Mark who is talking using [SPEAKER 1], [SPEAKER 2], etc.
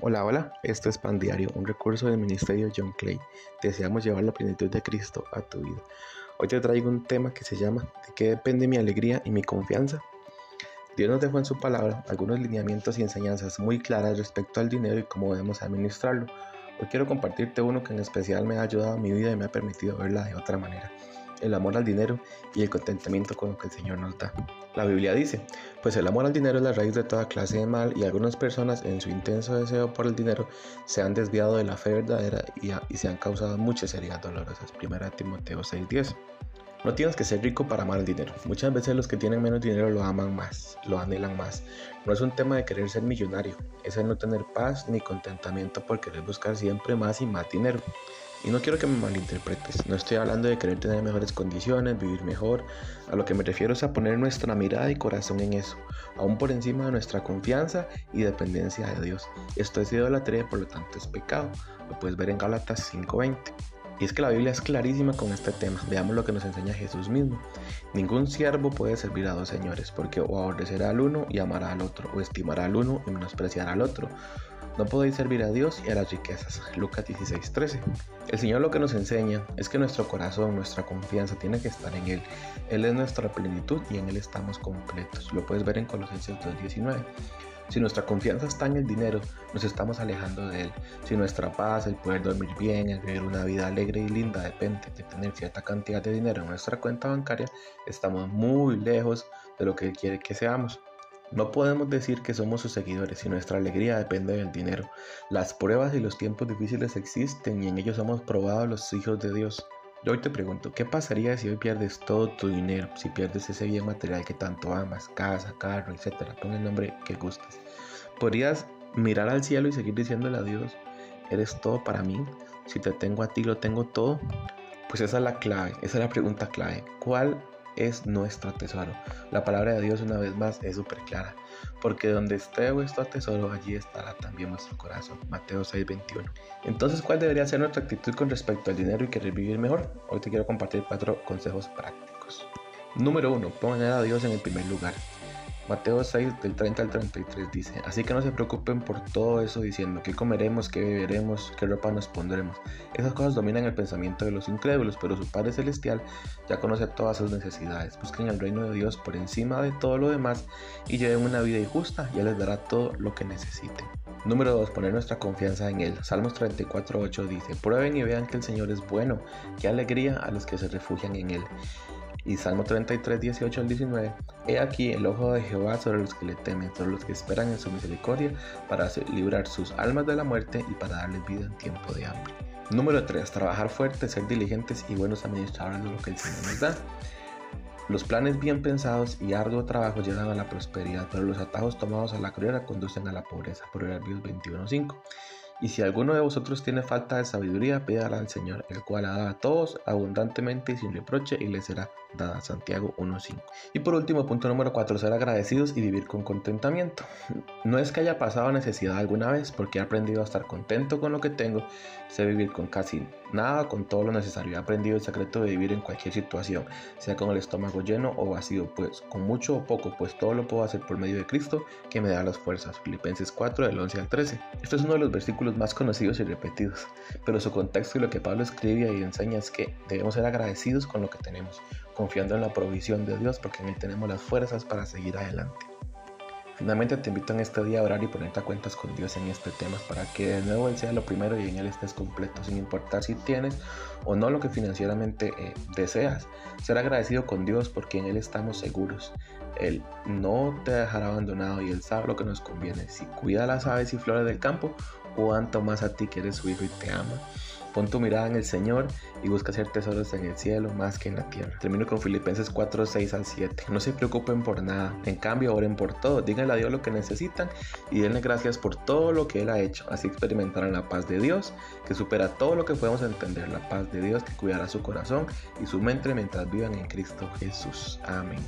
[SPEAKER 1] Hola, hola, esto es Pan Diario, un recurso del Ministerio John Clay. Deseamos llevar la plenitud de Cristo a tu vida. Hoy te traigo un tema que se llama ¿De qué depende mi alegría y mi confianza? Dios nos dejó en su palabra algunos lineamientos y enseñanzas muy claras respecto al dinero y cómo debemos administrarlo. Hoy pues quiero compartirte uno que en especial me ha ayudado a mi vida y me ha permitido verla de otra manera. El amor al dinero y el contentamiento con lo que el Señor nos da. La Biblia dice, pues el amor al dinero es la raíz de toda clase de mal y algunas personas en su intenso deseo por el dinero se han desviado de la fe verdadera y, se han causado muchas heridas dolorosas. Primera Timoteo 6:10. No tienes que ser rico para amar el dinero. Muchas veces los que tienen menos dinero lo aman más, lo anhelan más. No es un tema de querer ser millonario, es el no tener paz ni contentamiento por querer buscar siempre más y más dinero. Y no quiero que me malinterpretes, no estoy hablando de querer tener mejores condiciones, vivir mejor, a lo que me refiero es a poner nuestra mirada y corazón en eso, aún por encima de nuestra confianza y dependencia de Dios. Esto es idolatría por lo tanto es pecado, lo puedes ver en Gálatas 5.20. Y es que la Biblia es clarísima con este tema. Veamos lo que nos enseña Jesús mismo. Ningún siervo puede servir a dos señores, porque o aborrecerá al uno y amará al otro, o estimará al uno y menospreciará al otro. No podéis servir a Dios y a las riquezas. Lucas 16:13. El Señor lo que nos enseña es que nuestro corazón, nuestra confianza tiene que estar en Él. Él es nuestra plenitud y en Él estamos completos. Lo puedes ver en Colosenses 2:19. Si nuestra confianza está en el dinero, nos estamos alejando de él. Si nuestra paz, el poder dormir bien, el vivir una vida alegre y linda depende de tener cierta cantidad de dinero en nuestra cuenta bancaria, estamos muy lejos de lo que quiere que seamos. No podemos decir que somos sus seguidores si nuestra alegría depende del dinero. Las pruebas y los tiempos difíciles existen y en ellos somos probados los hijos de Dios. Yo hoy te pregunto, ¿qué pasaría si hoy pierdes todo tu dinero? Si pierdes ese bien material que tanto amas, casa, carro, etcétera, pon el nombre que gustes. ¿Podrías mirar al cielo y seguir diciéndole a Dios, eres todo para mí? Si te tengo a ti, lo tengo todo. Pues esa es la clave, esa es la pregunta clave. ¿Cuál es nuestro tesoro. La palabra de Dios una vez más es súper clara, porque donde esté vuestro tesoro, allí estará también vuestro corazón. Mateo 6:21. Entonces, ¿cuál debería ser nuestra actitud con respecto al dinero y querer vivir mejor? Hoy te quiero compartir cuatro consejos prácticos. Número 1. Poner a Dios en el primer lugar. Mateo 6 del 30 al 33 dice, así que no se preocupen por todo eso diciendo qué comeremos, qué beberemos, qué ropa nos pondremos. Esas cosas dominan el pensamiento de los incrédulos, pero su Padre Celestial ya conoce todas sus necesidades. Busquen el reino de Dios por encima de todo lo demás y lleven una vida injusta, y Él les dará todo lo que necesiten. Número 2. Poner nuestra confianza en Él. Salmos 34.8 dice, prueben y vean que el Señor es bueno, qué alegría a los que se refugian en Él. Y Salmo 33, 18 al 19. He aquí el ojo de Jehová sobre los que le temen, sobre los que esperan en su misericordia, para librar sus almas de la muerte y para darles vida en tiempo de hambre. Número 3. Trabajar fuerte, ser diligentes y buenos administradores de lo que el Señor nos da. Los planes bien pensados y arduo trabajo llegan a la prosperidad, pero los atajos tomados a la carrera conducen a la pobreza. Proverbios 21.5. Y si alguno de vosotros tiene falta de sabiduría, pídala al Señor, el cual la da a todos abundantemente y sin reproche, y le será dada. Santiago 1.5. Y por último, punto número 4, ser agradecidos y vivir con contentamiento. No es que haya pasado necesidad alguna vez, porque he aprendido a estar contento con lo que tengo, sé vivir con casi nada, con todo lo necesario. He aprendido el secreto de vivir en cualquier situación, sea con el estómago lleno o vacío, pues con mucho o poco, pues todo lo puedo hacer por medio de Cristo que me da las fuerzas. Filipenses 4 del 11 al 13. esto es uno de los versículos más conocidos y repetidos, pero su contexto y lo que Pablo escribe y enseña es que debemos ser agradecidos con lo que tenemos, confiando en la provisión de Dios porque en Él tenemos las fuerzas para seguir adelante. Finalmente te invito en este día a orar y ponerte a cuentas con Dios en este tema para que de nuevo Él sea lo primero y en Él estés completo, sin importar si tienes o no lo que financieramente eh, deseas. Ser agradecido con Dios porque en Él estamos seguros. Él no te dejará abandonado y Él sabe lo que nos conviene. Si cuida las aves y flores del campo, Cuanto más a ti que eres su hijo y te ama. Pon tu mirada en el Señor y busca hacer tesoros en el cielo más que en la tierra. Termino con Filipenses 4, 6 al 7. No se preocupen por nada, en cambio oren por todo. Díganle a Dios lo que necesitan y denle gracias por todo lo que Él ha hecho. Así experimentarán la paz de Dios que supera todo lo que podemos entender. La paz de Dios que cuidará su corazón y su mente mientras vivan en Cristo Jesús. Amén.